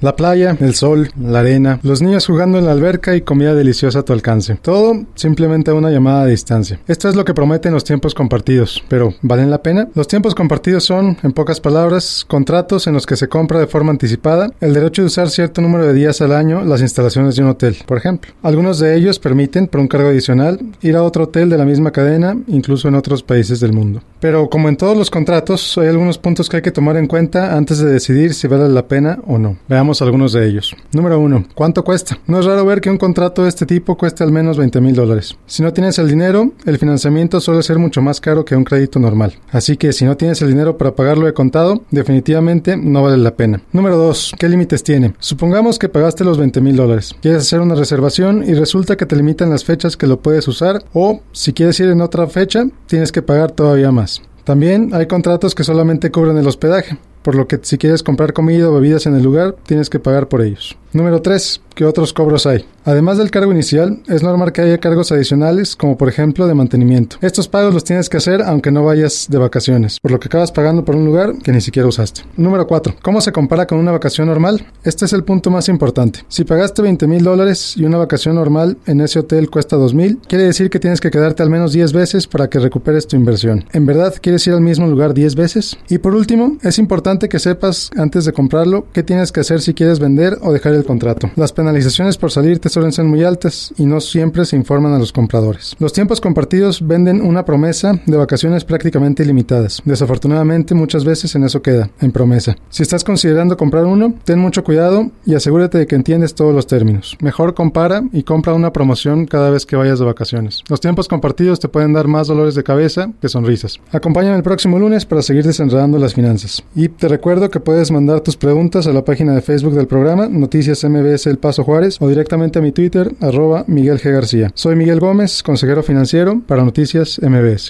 La playa, el sol, la arena, los niños jugando en la alberca y comida deliciosa a tu alcance. Todo simplemente a una llamada a distancia. Esto es lo que prometen los tiempos compartidos, pero ¿valen la pena? Los tiempos compartidos son, en pocas palabras, contratos en los que se compra de forma anticipada el derecho de usar cierto número de días al año las instalaciones de un hotel, por ejemplo. Algunos de ellos permiten, por un cargo adicional, ir a otro hotel de la misma cadena, incluso en otros países del mundo. Pero como en todos los contratos, hay algunos puntos que hay que tomar en cuenta antes de decidir si vale la pena o no. Veamos algunos de ellos. Número 1. ¿Cuánto cuesta? No es raro ver que un contrato de este tipo cueste al menos 20 mil dólares. Si no tienes el dinero, el financiamiento suele ser mucho más caro que un crédito normal. Así que si no tienes el dinero para pagarlo de contado, definitivamente no vale la pena. Número 2. ¿Qué límites tiene? Supongamos que pagaste los 20 mil dólares. Quieres hacer una reservación y resulta que te limitan las fechas que lo puedes usar o si quieres ir en otra fecha, tienes que pagar todavía más. También hay contratos que solamente cubren el hospedaje por lo que si quieres comprar comida o bebidas en el lugar, tienes que pagar por ellos. Número 3. ¿Qué otros cobros hay? Además del cargo inicial, es normal que haya cargos adicionales, como por ejemplo de mantenimiento. Estos pagos los tienes que hacer aunque no vayas de vacaciones, por lo que acabas pagando por un lugar que ni siquiera usaste. Número 4. ¿Cómo se compara con una vacación normal? Este es el punto más importante. Si pagaste 20 mil dólares y una vacación normal en ese hotel cuesta 2 mil, quiere decir que tienes que quedarte al menos 10 veces para que recuperes tu inversión. ¿En verdad quieres ir al mismo lugar 10 veces? Y por último, es importante que sepas antes de comprarlo qué tienes que hacer si quieres vender o dejar el contrato. Las penalizaciones por salirte suelen ser muy altas y no siempre se informan a los compradores. Los tiempos compartidos venden una promesa de vacaciones prácticamente ilimitadas. Desafortunadamente muchas veces en eso queda, en promesa. Si estás considerando comprar uno, ten mucho cuidado y asegúrate de que entiendes todos los términos. Mejor compara y compra una promoción cada vez que vayas de vacaciones. Los tiempos compartidos te pueden dar más dolores de cabeza que sonrisas. Acompáñame el próximo lunes para seguir desenredando las finanzas. Y te recuerdo que puedes mandar tus preguntas a la página de Facebook del programa Noticias MBS El Paso Juárez o directamente a mi Twitter arroba Miguel G. García. Soy Miguel Gómez, consejero financiero para Noticias MBS.